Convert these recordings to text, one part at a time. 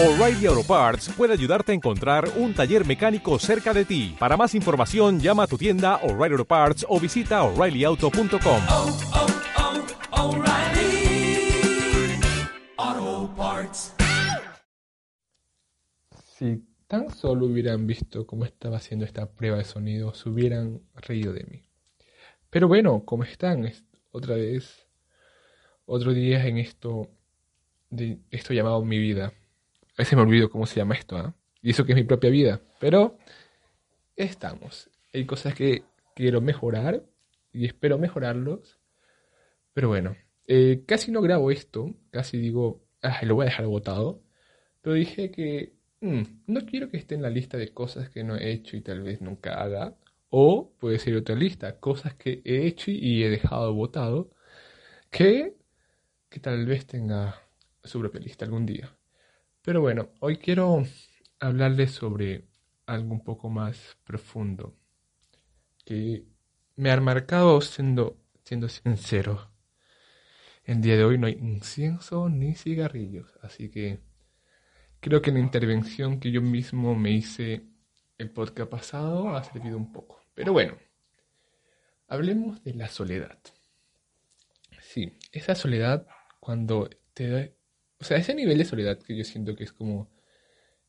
O'Reilly Auto Parts puede ayudarte a encontrar un taller mecánico cerca de ti. Para más información, llama a tu tienda O'Reilly Auto Parts o visita oreillyauto.com. oh, oh, Parts. Si tan solo hubieran visto cómo estaba haciendo esta prueba de sonido, se hubieran reído de mí. Pero bueno, ¿cómo están? Es otra vez, otro día en esto, de esto llamado mi vida. A veces me olvido cómo se llama esto, ¿ah? Y eso que es mi propia vida. Pero estamos. Hay cosas que quiero mejorar y espero mejorarlos. Pero bueno, eh, casi no grabo esto. Casi digo, ah, lo voy a dejar botado. Pero dije que mm, no quiero que esté en la lista de cosas que no he hecho y tal vez nunca haga. O puede ser otra lista, cosas que he hecho y he dejado botado. Que, que tal vez tenga su propia lista algún día. Pero bueno, hoy quiero hablarles sobre algo un poco más profundo que me ha marcado siendo, siendo sincero. El día de hoy no hay incienso ni cigarrillos, así que creo que la intervención que yo mismo me hice el podcast pasado ha servido un poco. Pero bueno, hablemos de la soledad. Sí, esa soledad cuando te. O sea, ese nivel de soledad que yo siento que es como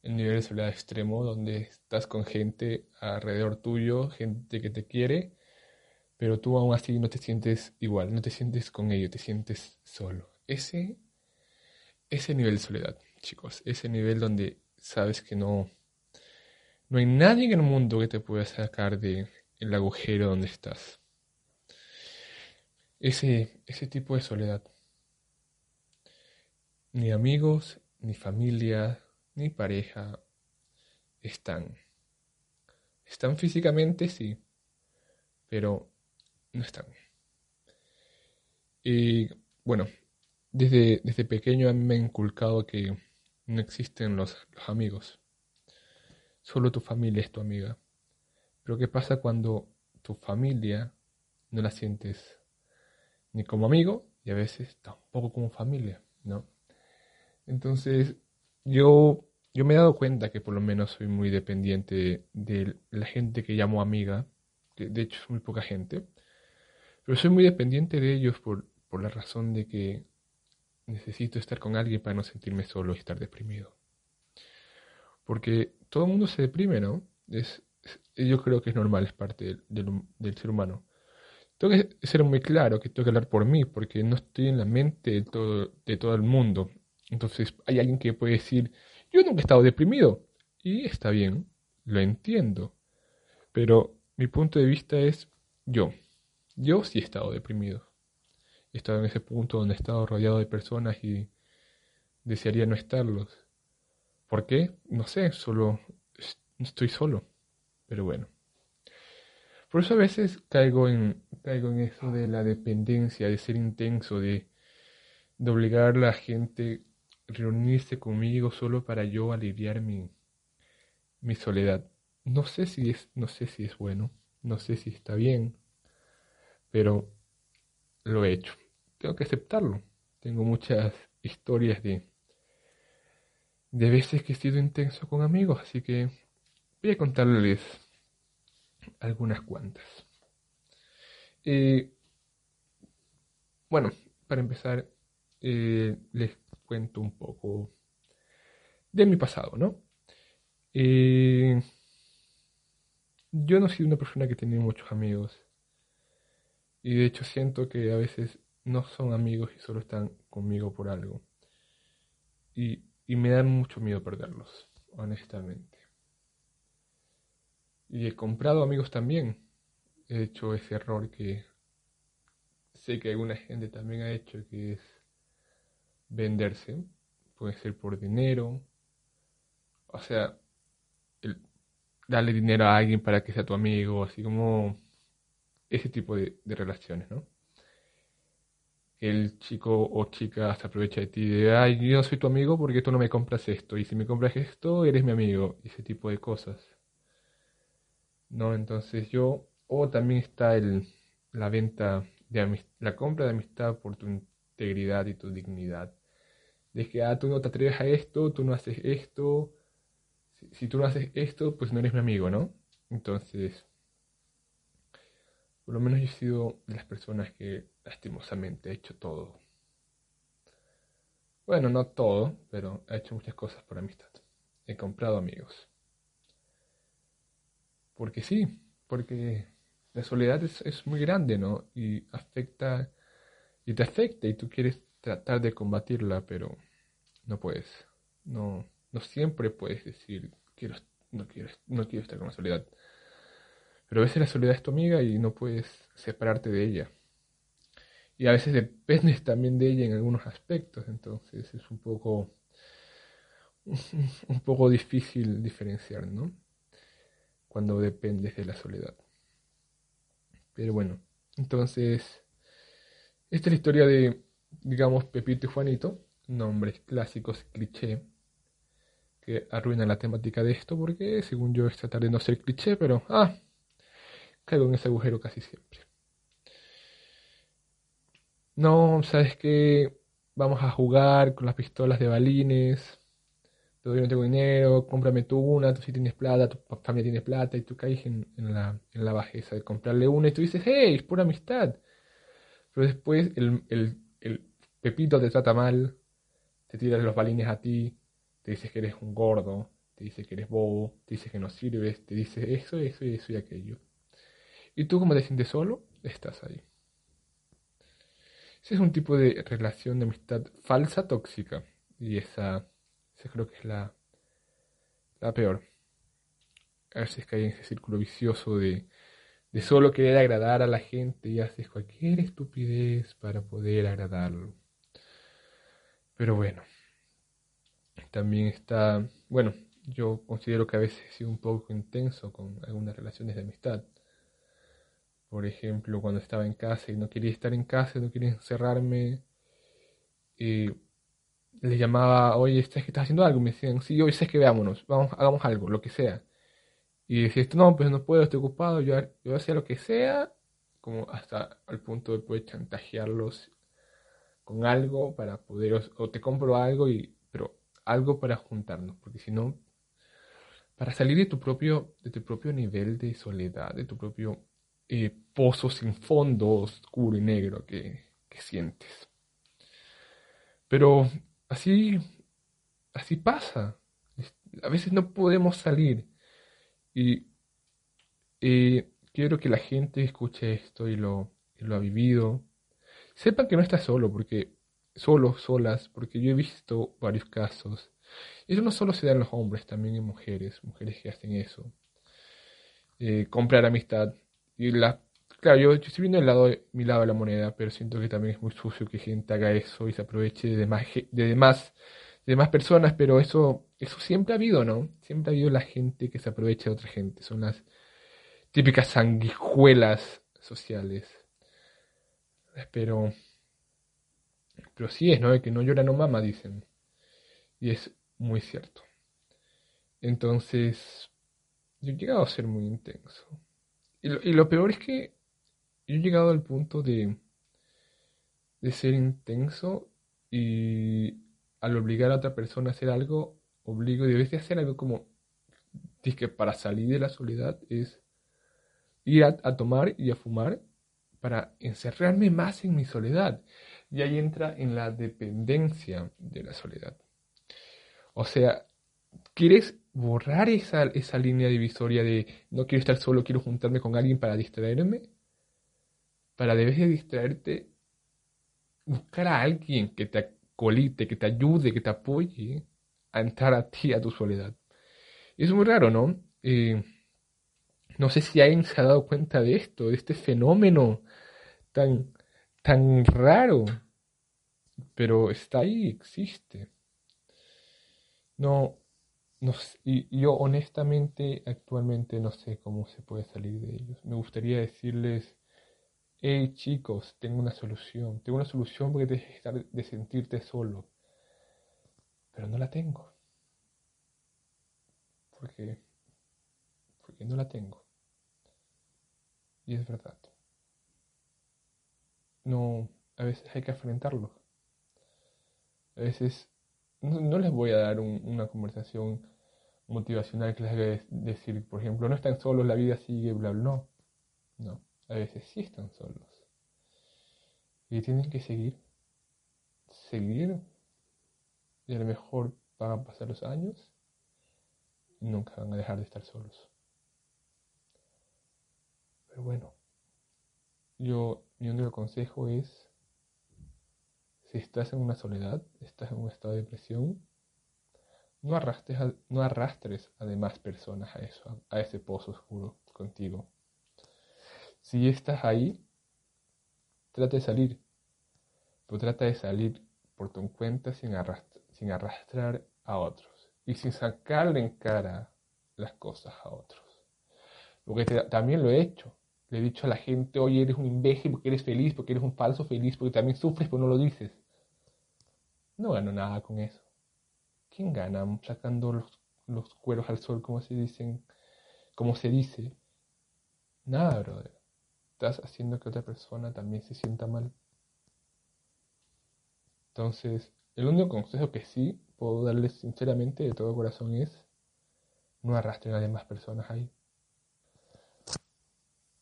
el nivel de soledad extremo, donde estás con gente alrededor tuyo, gente que te quiere, pero tú aún así no te sientes igual, no te sientes con ellos, te sientes solo. Ese, ese nivel de soledad, chicos, ese nivel donde sabes que no, no hay nadie en el mundo que te pueda sacar de el agujero donde estás. Ese, ese tipo de soledad. Ni amigos, ni familia, ni pareja están. Están físicamente, sí, pero no están. Y bueno, desde, desde pequeño a mí me ha inculcado que no existen los, los amigos. Solo tu familia es tu amiga. Pero ¿qué pasa cuando tu familia no la sientes ni como amigo y a veces tampoco como familia, ¿no? Entonces, yo, yo me he dado cuenta que por lo menos soy muy dependiente de, la gente que llamo amiga, que de hecho es muy poca gente, pero soy muy dependiente de ellos por, por la razón de que necesito estar con alguien para no sentirme solo y estar deprimido. Porque todo el mundo se deprime, ¿no? Es, yo creo que es normal, es parte del, del, ser humano. Tengo que ser muy claro que tengo que hablar por mí, porque no estoy en la mente de todo, de todo el mundo. Entonces hay alguien que puede decir, yo nunca he estado deprimido. Y está bien, lo entiendo. Pero mi punto de vista es yo. Yo sí he estado deprimido. He estado en ese punto donde he estado rodeado de personas y desearía no estarlos. ¿Por qué? No sé, solo estoy solo. Pero bueno. Por eso a veces caigo en, caigo en eso de la dependencia, de ser intenso, de, de obligar a la gente reunirse conmigo solo para yo aliviar mi, mi soledad. No sé si es, no sé si es bueno, no sé si está bien, pero lo he hecho. Tengo que aceptarlo. Tengo muchas historias de, de veces que he sido intenso con amigos, así que voy a contarles algunas cuantas. Eh, bueno, para empezar, eh, les cuento un poco de mi pasado, ¿no? Eh, yo no soy una persona que tiene muchos amigos. Y de hecho siento que a veces no son amigos y solo están conmigo por algo. Y, y me dan mucho miedo perderlos, honestamente. Y he comprado amigos también. He hecho ese error que sé que alguna gente también ha hecho, que es venderse, puede ser por dinero, o sea, el, darle dinero a alguien para que sea tu amigo, así como ese tipo de, de relaciones, ¿no? El chico o chica se aprovecha de ti de, ay, yo soy tu amigo porque tú no me compras esto, y si me compras esto, eres mi amigo, ese tipo de cosas. ¿No? Entonces yo, o también está el, la venta de la compra de amistad por tu integridad y tu dignidad De que, ah, tú no te atreves a esto, tú no haces esto. Si, tú no haces esto, pues no eres mi amigo, ¿no? Entonces, por lo menos yo he sido de las personas que lastimosamente he hecho todo. Bueno, no todo, pero he hecho muchas cosas por amistad. He comprado amigos. Porque sí, porque la soledad es, es muy grande, ¿no? Y afecta, y te afecta y tú quieres tratar de combatirla, pero no puedes. No, no siempre puedes decir, quiero, no, quiero, no quiero estar con la soledad. Pero a veces la soledad es tu amiga y no puedes separarte de ella. Y a veces dependes también de ella en algunos aspectos, entonces es un poco un poco difícil diferenciar, ¿no? Cuando dependes de la soledad. Pero bueno, entonces esta es la historia de, digamos, Pepito y Juanito, nombres clásicos, cliché, que arruinan la temática de esto porque, según yo, es tratar de no ser cliché, pero, ah, caigo en ese agujero casi siempre. No, ¿sabes qué? Vamos a jugar con las pistolas de balines. Todavía no tengo dinero, cómprame tú una, tú sí tienes plata, tu familia tiene plata, y tú caes en, la, en la bajeza de comprarle una y tú dices, hey, es pura amistad. Pero después el Pepito te trata mal, te tira los balines a ti, te dice que eres un gordo, te dice que eres bobo, te dice que no sirves, te dice eso, eso y eso y aquello. Y tú como te sientes solo, estás ahí. Ese es un tipo de relación de amistad falsa tóxica. Y esa, esa creo que es la, la peor. A veces cae en ese círculo vicioso de, de solo querer agradar a la gente y haces cualquier estupidez para poder agradarlo. Pero bueno, también está, bueno, yo considero que a veces he sido un poco intenso con algunas relaciones de amistad. Por ejemplo, cuando estaba en casa y no quería estar en casa, no quería encerrarme, y les llamaba, oye, ¿estás que estás haciendo algo? Me decían, sí, hoy sé que veámonos, vamos, hagamos algo, lo que sea. Y decía, no, pues no puedo, estoy ocupado, yo, yo hacía lo que sea, como hasta al punto de poder chantajearlos con algo para poder, o te compro algo, y, pero algo para juntarnos, porque si no, para salir de tu propio, de tu propio nivel de soledad, de tu propio eh, pozo sin fondo oscuro y negro que, sientes. Pero así, así pasa. A veces no podemos salir. Y quiero que la gente escuche esto y lo, lo ha vivido. Sepan que no estás solo, porque solo, solas, porque yo he visto varios casos. Eso no solo se da en los hombres, también en mujeres, mujeres que hacen eso. Eh, comprar amistad, y la, claro, yo, estoy viendo el lado, mi lado de la moneda, pero siento que también es muy sucio que gente haga eso y se aproveche de demás, de demás, de demás personas, pero eso, eso siempre ha habido, ¿no? Siempre ha habido la gente que se aprovecha de otra gente. Son las típicas sanguijuelas sociales. Pero, pero sí es, ¿no? Que no llora no mama, dicen. Y es muy cierto. Entonces, yo he llegado a ser muy intenso. Y lo, peor es que yo he llegado al punto de, de ser intenso y al obligar a otra persona a hacer algo, obligo, y debes de hacer algo como, que para salir de la soledad es ir a, a, tomar y a fumar para encerrarme más en mi soledad. Y ahí entra en la dependencia de la soledad. O sea, quieres borrar esa, esa línea divisoria de no quiero estar solo, quiero juntarme con alguien para distraerme, para debes de distraerte, buscar a alguien que te acolite, que te ayude, que te apoye a entrar a ti, a tu soledad. es muy raro, ¿no? Eh, no sé si alguien se ha dado cuenta de esto, de este fenómeno tan, tan raro, pero está ahí, existe. No, no y yo honestamente actualmente no sé cómo se puede salir de ellos. Me gustaría decirles, hey chicos, tengo una solución. Tengo una solución porque dejes de sentirte solo. Pero no la tengo. Porque, porque no la tengo. Y es verdad. No, a veces hay que enfrentarlo. A veces no, no les voy a dar un- una conversación motivacional que les haga de- decir, por ejemplo, no están solos, la vida sigue, bla, bla, no. No, a veces sí están solos. Y tienen que seguir, seguir, y a lo mejor van a pasar los años nunca van a dejar de estar solos. Pero bueno, yo, mi único consejo es, si estás en una soledad, estás en un estado de depresión, no arrastres a, no a demás personas a eso, a ese pozo oscuro contigo. Si estás ahí, trata de salir, pero trata de salir por tu cuenta sin arrastrar a otros y sin sacarle en cara las cosas a otros. Porque te- también lo he hecho. Le he dicho a la gente, oye, eres un imbécil porque eres feliz, porque eres un falso feliz, porque también sufres, pero no lo dices. No gano nada con eso. ¿Quién gana sacando los, los cueros al sol, como se dicen, como se dice? Nada, brother. Estás haciendo que otra persona también se sienta mal. Entonces, el único consejo que sí puedo darles sinceramente de todo corazón es no arrastren a demás personas ahí.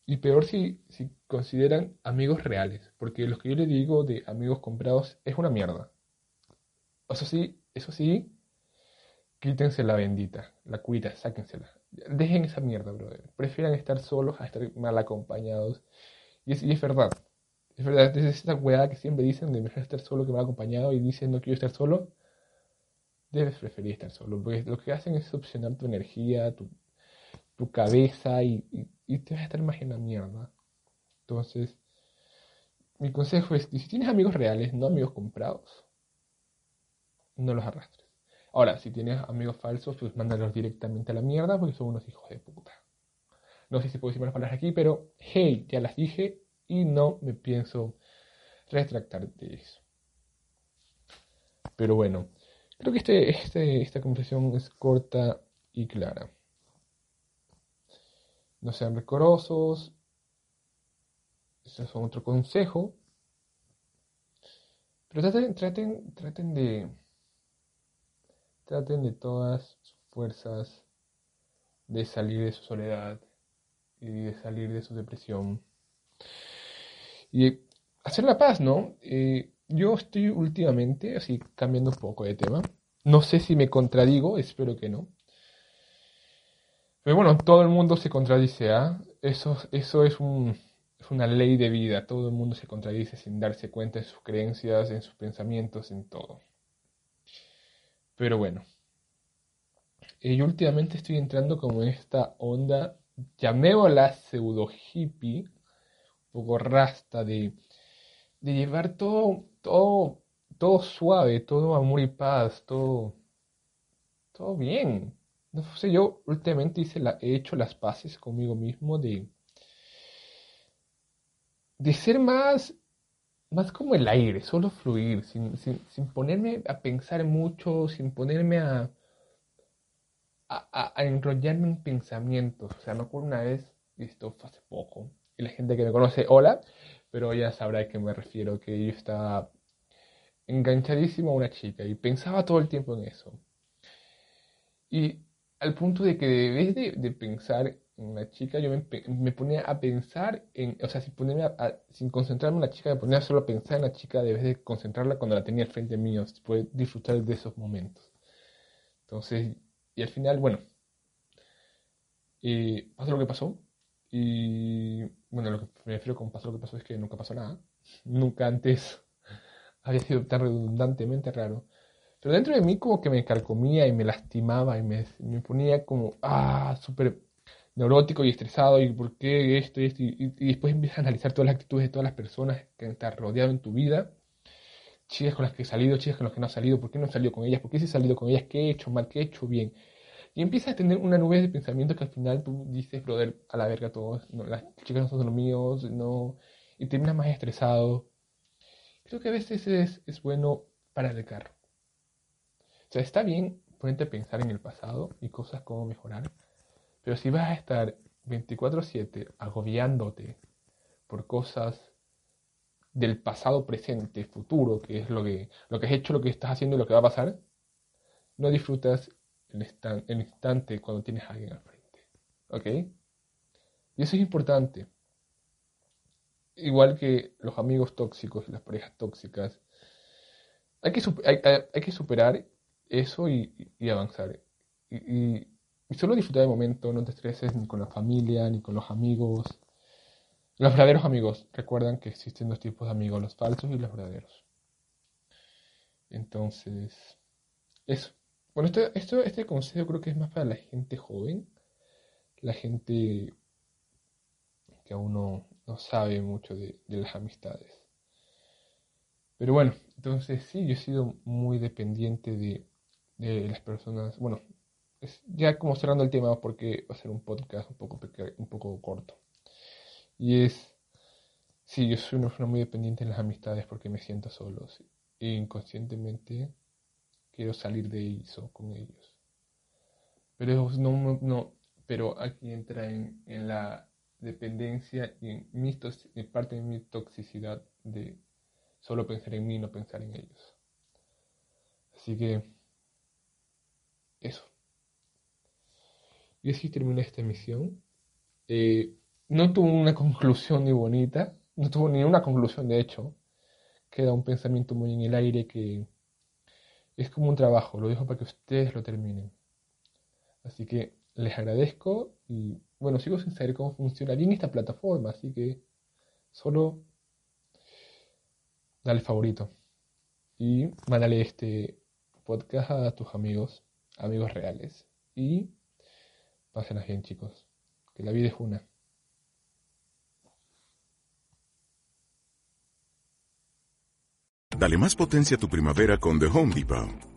Y peor si, si consideran amigos reales, porque los que yo les digo de amigos comprados es una mierda. Eso sí, eso sí, quítense la bendita, la cuita, sáquensela. Dejen esa mierda, brother. Prefieran estar solos a estar mal acompañados. Y es, y es verdad. Es verdad, es esa weá que siempre dicen de mejor estar solo que mal acompañado y dicen no quiero estar solo. Debes preferir estar solo, porque lo que hacen es opcionar tu energía, tu, tu cabeza y, y, te vas a estar más en la mierda. Entonces, mi consejo es que si tienes amigos reales, no amigos comprados, no los arrastres. Ahora, si tienes amigos falsos, pues mándalos directamente a la mierda porque son unos hijos de puta. No sé si puedo decir más palabras aquí, pero hey, ya las dije y no me pienso retractar de eso. Pero bueno, creo que este, este, esta conversación es corta y clara. No sean recorosos. Ese es otro consejo. Pero traten, traten, traten de. Traten de todas sus fuerzas de salir de su soledad y de salir de su depresión. Y hacer la paz, ¿no? Eh, yo estoy últimamente, así cambiando un poco de tema. No sé si me contradigo, espero que no. Pero bueno, todo el mundo se contradice, ¿ah? Eso, eso es, un, es una ley de vida. Todo el mundo se contradice sin darse cuenta en sus creencias, en sus pensamientos, en todo. Pero bueno. Eh, yo últimamente estoy entrando como en esta onda, llamémosla pseudo hippie, un poco rasta de, de llevar todo, todo, todo suave, todo amor y paz, todo, todo bien. No sé, yo últimamente hice la, he hecho las paces conmigo mismo de, de ser más, más como el aire, solo fluir, sin, sin, sin ponerme a pensar mucho, sin ponerme a, a, enrollarme en pensamientos. O sea, me acuerdo una vez, y esto fue hace poco, y la gente que me conoce, hola, pero ya sabrá a qué me refiero, que yo estaba enganchadísimo a una chica y pensaba todo el tiempo en eso. Y al punto de que vez de, de pensar en la chica, yo me, me ponía a pensar en, o sea, sin ponerme a- sin concentrarme en la chica, me ponía solo a pensar en la chica, de vez de concentrarla cuando la tenía frente mío, poder disfrutar de esos momentos. Entonces, y al final, bueno, eh, pasó lo que pasó. Y bueno, lo que me refiero con pasó lo que pasó es que nunca pasó nada. Nunca antes había sido tan redundantemente raro. Pero dentro de mí como que me carcomía y me lastimaba y me, me ponía como, ah, súper neurótico y estresado y por qué esto y esto. Y, después empiezas a analizar todas las actitudes de todas las personas que están rodeado en tu vida. Chicas con las que he salido, chicas con las que no he salido, por qué no he salido con ellas, por qué sí he salido con ellas, qué he hecho mal, qué he hecho bien. Y empiezas a tener una nube de pensamientos que al final tú dices, brother, a la verga todos, las chicas no son los míos, no, y terminas más estresado. Creo que a veces es, es bueno parar el carro. O sea, está bien ponerte a pensar en el pasado y cosas como mejorar, pero si vas a estar 24/7 agobiándote por cosas del pasado, presente, futuro, que es lo que, lo que has hecho, lo que estás haciendo y lo que va a pasar, no disfrutas el, instan- el instante cuando tienes a alguien al frente. ¿Ok? Y eso es importante. Igual que los amigos tóxicos las parejas tóxicas, hay que, hay que superar eso y, avanzar. Y, solo disfrutar del momento, no te estreses ni con la familia, ni con los amigos. Los verdaderos amigos. Recuerdan que existen dos tipos de amigos, los falsos y los verdaderos. Entonces, eso. Bueno, esto, esto, este consejo creo que es más para la gente joven, la gente que aún no, no sabe mucho de las amistades. Pero bueno, entonces sí, yo he sido muy dependiente de, de las personas. Bueno, es ya como cerrando el tema porque va a ser un podcast un poco, peque- un poco corto. Y es, sí, yo soy una persona muy dependiente en las amistades porque me siento solo. E inconscientemente quiero salir de eso con ellos. Pero no, no, pero aquí entra en, la dependencia y en, mi en parte de mi toxicidad de solo pensar en mí, no pensar en ellos. Así que eso. Y así termina esta emisión. Eh, no tuvo una conclusión ni bonita, no tuvo ni una conclusión de hecho. Queda un pensamiento muy en el aire que es como un trabajo, lo dejo para que ustedes lo terminen. Así que les agradezco y bueno, sigo sin saber cómo funciona bien esta plataforma, así que solo dale favorito y mándale este podcast a tus amigos, amigos reales y pásenla bien chicos, que la vida es una. Dale más potencia a tu primavera con The Home Depot.